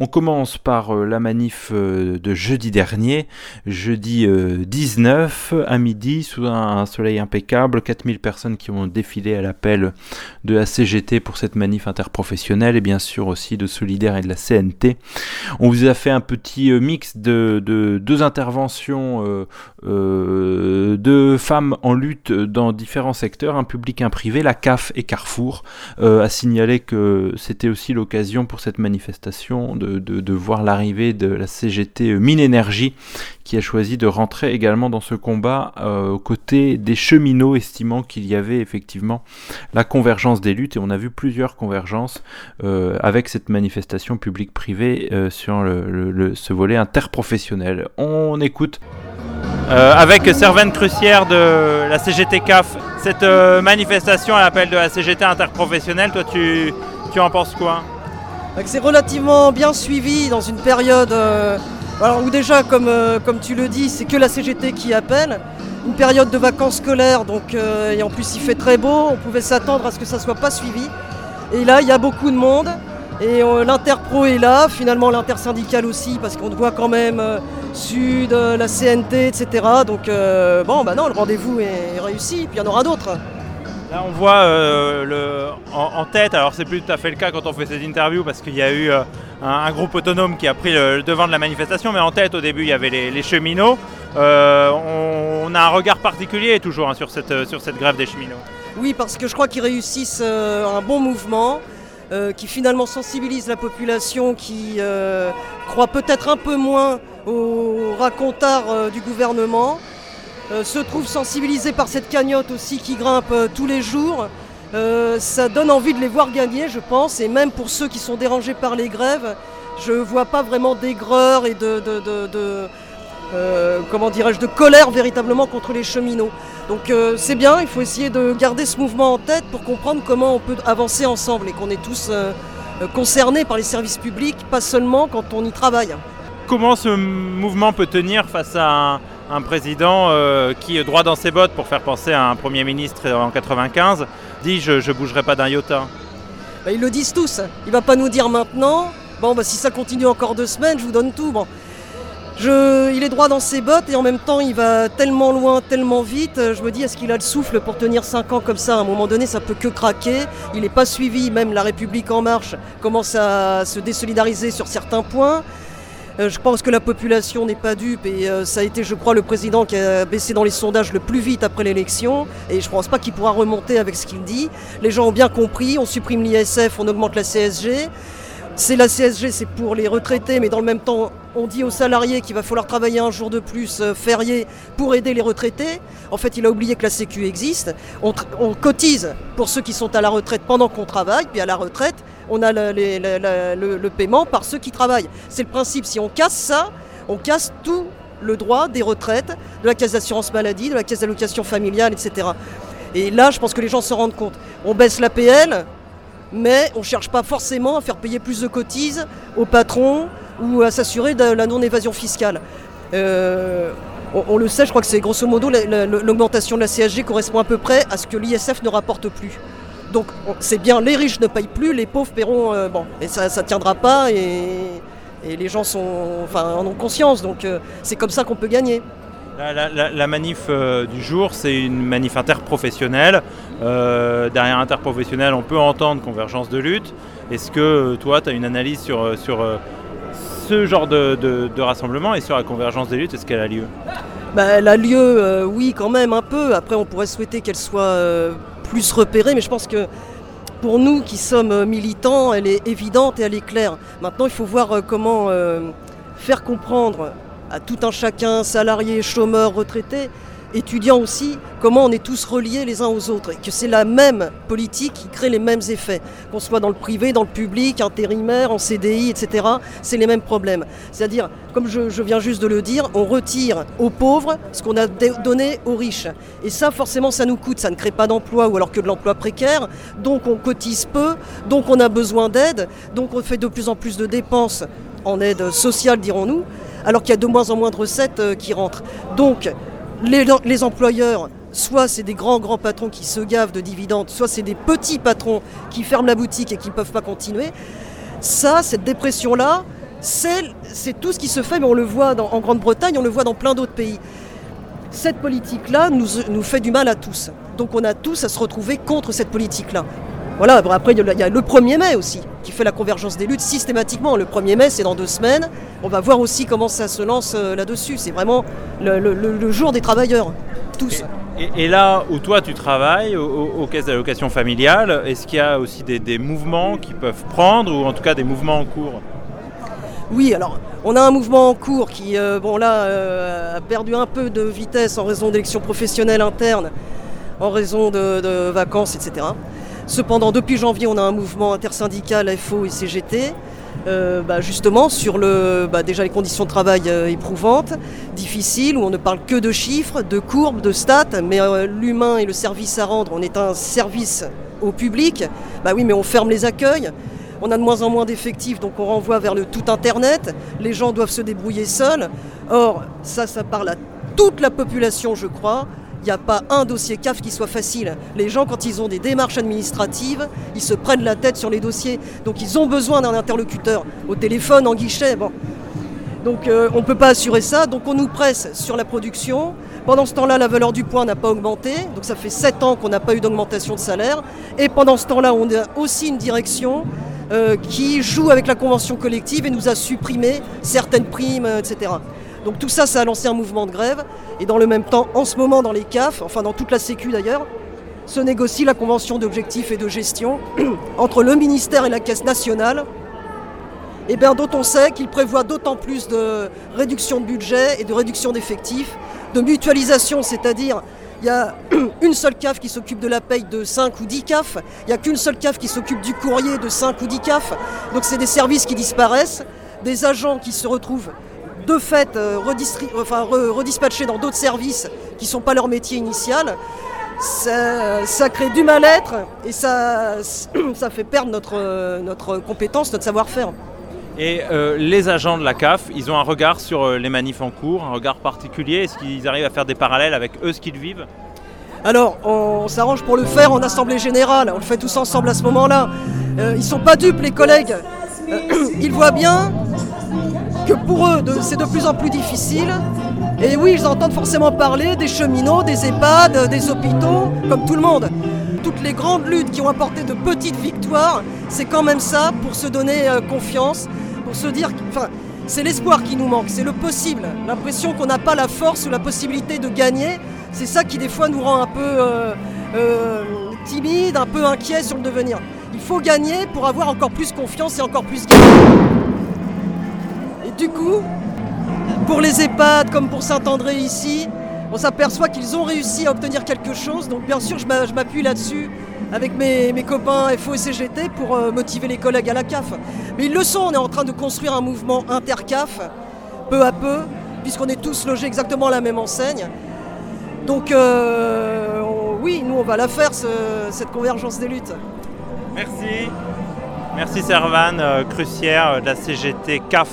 On commence par euh, la manif euh, de jeudi dernier, jeudi 19 euh, à midi, sous un soleil impeccable, 4000 personnes qui ont défilé à l'appel de la CGT pour cette manif interprofessionnelle et bien sûr aussi de Solidaire et de la CNT. On vous a fait un petit mix de, deux interventions de femmes en lutte dans différents secteurs, un public, un privé, la CAF et Carrefour, a signalé que c'était aussi l'occasion pour cette manifestation de, voir l'arrivée de la CGT euh, Mine Énergie qui a choisi de rentrer également dans ce combat euh, aux côtés des cheminots, estimant qu'il y avait effectivement la convergence des luttes. Et on a vu plusieurs convergences euh, avec cette manifestation publique-privée sur le, ce volet interprofessionnel. On écoute. Avec Servane Crucière de la CGT CAF, cette manifestation à l'appel de la CGT interprofessionnelle, toi tu, tu en penses quoi? C'est relativement bien suivi dans une période euh, où déjà, comme, euh, comme tu le dis, c'est que la CGT qui appelle. Une période de vacances scolaires, donc, euh, et en plus il fait très beau, on pouvait s'attendre à ce que ça ne soit pas suivi. Et là, il y a beaucoup de monde. Et l'interpro est là, finalement l'intersyndical aussi, parce qu'on voit quand même Sud, la CNT, etc. Donc bon, bah non, le rendez-vous est réussi, puis il y en aura d'autres. Là, on voit euh, le, en, tête, alors c'est plus tout à fait le cas quand on fait cette interview parce qu'il y a eu euh, un, groupe autonome qui a pris le, devant de la manifestation, mais en tête, au début, il y avait les, cheminots. Euh, on, a un regard particulier toujours hein, sur, cette, sur cette grève des cheminots. Oui, parce que je crois qu'ils réussissent un bon mouvement. Qui finalement sensibilise la population, qui croit peut-être un peu moins aux racontards du gouvernement. Euh, se trouve sensibilisés par cette cagnotte aussi qui grimpe euh, tous les jours. Euh, ça donne envie de les voir gagner, je pense, et même pour ceux qui sont dérangés par les grèves, je ne vois pas vraiment d'aigreur et de, comment dirais-je, de colère véritablement contre les cheminots. Donc c'est bien, il faut essayer de garder ce mouvement en tête pour comprendre comment on peut avancer ensemble et qu'on est tous concernés par les services publics, pas seulement quand on y travaille. Comment ce mouvement peut tenir face à un président euh, qui, droit dans ses bottes pour faire penser à un Premier ministre en 95, dit je ne bougerai pas d'un iota bah, Ils le disent tous. Il va pas nous dire maintenant, bon, bah, si ça continue encore deux semaines, je vous donne tout. Bon. Il est droit dans ses bottes et en même temps il va tellement loin, tellement vite. Je me dis, est-ce qu'il a le souffle pour tenir cinq ans comme ça? À un moment donné, ça peut que craquer. Il n'est pas suivi, même la République en marche commence à se désolidariser sur certains points. Euh, je pense que la population n'est pas dupe et euh, ça a été, je crois, le président qui a baissé dans les sondages le plus vite après l'élection. Et je ne pense pas qu'il pourra remonter avec ce qu'il dit. Les gens ont bien compris, on supprime l'ISF, on augmente la CSG. C'est la CSG, c'est pour les retraités, mais dans le même temps, on dit aux salariés qu'il va falloir travailler un jour de plus euh, férié pour aider les retraités. En fait, il a oublié que la Sécu existe. On, on cotise pour ceux qui sont à la retraite pendant qu'on travaille, puis à la retraite, on a le, paiement par ceux qui travaillent. C'est le principe. Si on casse ça, on casse tout le droit des retraites, de la caisse d'assurance maladie, de la caisse d'allocation familiale, etc. Et là, je pense que les gens se rendent compte. On baisse l'APL, mais on ne cherche pas forcément à faire payer plus de cotises aux patrons ou à s'assurer de la non-évasion fiscale. Euh, on, le sait, je crois que c'est grosso modo l'augmentation de la CSG correspond à peu près à ce que l'ISF ne rapporte plus. Donc c'est bien, les riches ne payent plus, les pauvres paieront. Euh, bon, et ça ne tiendra pas et, les gens sont, enfin, en ont conscience. Donc euh, c'est comme ça qu'on peut gagner. La, manif du jour, c'est une manif interprofessionnelle. Derrière interprofessionnel, on peut entendre convergence de lutte. Est-ce que toi, tu as une analyse sur, sur ce genre de, rassemblement et sur la convergence des luttes Est-ce qu'elle a lieu? Bah, Elle a lieu, oui, quand même, un peu. Après, on pourrait souhaiter qu'elle soit plus repérée, mais je pense que pour nous qui sommes militants, elle est évidente et elle est claire. Maintenant, il faut voir euh, comment euh, faire comprendre à tout un chacun, salarié, chômeur, retraité, étudiants aussi, comment on est tous reliés les uns aux autres et que c'est la même politique qui crée les mêmes effets. Qu'on soit dans le privé, dans le public, intérimaire, en CDI, etc., c'est les mêmes problèmes. C'est-à-dire, comme je, viens juste de le dire, on retire aux pauvres ce qu'on a donné aux riches. Et ça, forcément, ça nous coûte. Ça ne crée pas d'emploi ou alors que de l'emploi précaire. Donc on cotise peu, donc on a besoin d'aide, donc on fait de plus en plus de dépenses en aide sociale, dirons-nous, alors qu'il y a de moins en moins de recettes euh, qui rentrent. Donc, les, employeurs, soit c'est des grands grands patrons qui se gavent de dividendes, soit c'est des petits patrons qui ferment la boutique et qui ne peuvent pas continuer. Ça, cette dépression-là, c'est tout ce qui se fait, mais on le voit en Grande-Bretagne, on le voit dans plein d'autres pays. Cette politique-là nous, nous fait du mal à tous. Donc on a tous à se retrouver contre cette politique-là. Voilà, après il y a le 1er mai aussi, qui fait la convergence des luttes systématiquement. Le 1er mai, c'est dans deux semaines. On va voir aussi comment ça se lance euh, là-dessus. C'est vraiment le, jour des travailleurs, tous. Et, là où toi tu travailles, aux, caisses d'allocation familiale, est-ce qu'il y a aussi des, mouvements qui peuvent prendre, ou en tout cas des mouvements en cours? Oui, alors on a un mouvement en cours qui, euh, bon là, euh, a perdu un peu de vitesse en raison d'élections professionnelles internes, en raison de vacances, etc. Cependant, depuis janvier, on a un mouvement intersyndical FO et CGT. Euh, bah, justement sur bah, les conditions de travail euh, éprouvantes, difficiles, où on ne parle que de chiffres, de courbes, de stats, mais euh, l'humain et le service à rendre, on est un service au public, bah oui mais on ferme les accueils, on a de moins en moins d'effectifs, donc on renvoie vers le tout Internet, les gens doivent se débrouiller seuls, or ça ça parle à toute la population je crois, il n'y a pas un dossier CAF qui soit facile. Les gens, quand ils ont des démarches administratives, ils se prennent la tête sur les dossiers. Donc ils ont besoin d'un interlocuteur, au téléphone, en guichet. Donc euh, on ne peut pas assurer ça, donc on nous presse sur la production. Pendant ce temps-là, la valeur du point n'a pas augmenté, donc ça fait 7 ans qu'on n'a pas eu d'augmentation de salaire. Et pendant ce temps-là, on a aussi une direction euh, qui joue avec la convention collective et nous a supprimé certaines primes, etc. Donc tout ça, ça a lancé un mouvement de grève. Et dans le même temps, en ce moment, dans les CAF, enfin dans toute la Sécu d'ailleurs, se négocie la convention d'objectifs et de gestion entre le ministère et la Caisse nationale, et bien, dont on sait qu'il prévoit d'autant plus de réduction de budget et de réduction d'effectifs, de mutualisation, c'est-à-dire il y a une seule CAF qui s'occupe de la paye de 5 ou 10 CAF, il n'y a qu'une seule CAF qui s'occupe du courrier de 5 ou 10 CAF, donc c'est des services qui disparaissent, des agents qui se retrouvent de fait euh, redispatchés dans d'autres services qui ne sont pas leur métier initial, ça, crée du mal-être et ça, ça fait perdre notre, notre compétence, notre savoir-faire. Et euh, les agents de la CAF, ils ont un regard sur euh, les manifs en cours, un regard particulier Est-ce qu'ils arrivent à faire des parallèles avec eux, ce qu'ils vivent? Alors, on, s'arrange pour le faire en assemblée générale, on le fait tous ensemble à ce moment-là. ils ne sont pas dupes, les collègues. ils voient bien que pour eux, c'est de plus en plus difficile. Et oui, ils entendent forcément parler des cheminots, des EHPAD, des hôpitaux, comme tout le monde. Toutes les grandes luttes qui ont apporté de petites victoires, c'est quand même ça pour se donner euh, confiance, pour se dire, enfin, c'est l'espoir qui nous manque, c'est le possible, l'impression qu'on n'a pas la force ou la possibilité de gagner. C'est ça qui des fois nous rend un peu euh, euh, timide, un peu inquiet sur le devenir. Il faut gagner pour avoir encore plus confiance et encore plus gagner. Du coup, pour les EHPAD comme pour Saint-André ici, on s'aperçoit qu'ils ont réussi à obtenir quelque chose. Donc bien sûr, je m'appuie là-dessus avec mes, copains FO et CGT pour euh, motiver les collègues à la CAF. Mais ils le sont, on est en train de construire un mouvement inter-CAF, peu à peu, puisqu'on est tous logés exactement à la même enseigne. Donc euh, oui, nous on va la faire, cette convergence des luttes. Merci. Merci Servan, euh, crucière de la CGT CAF.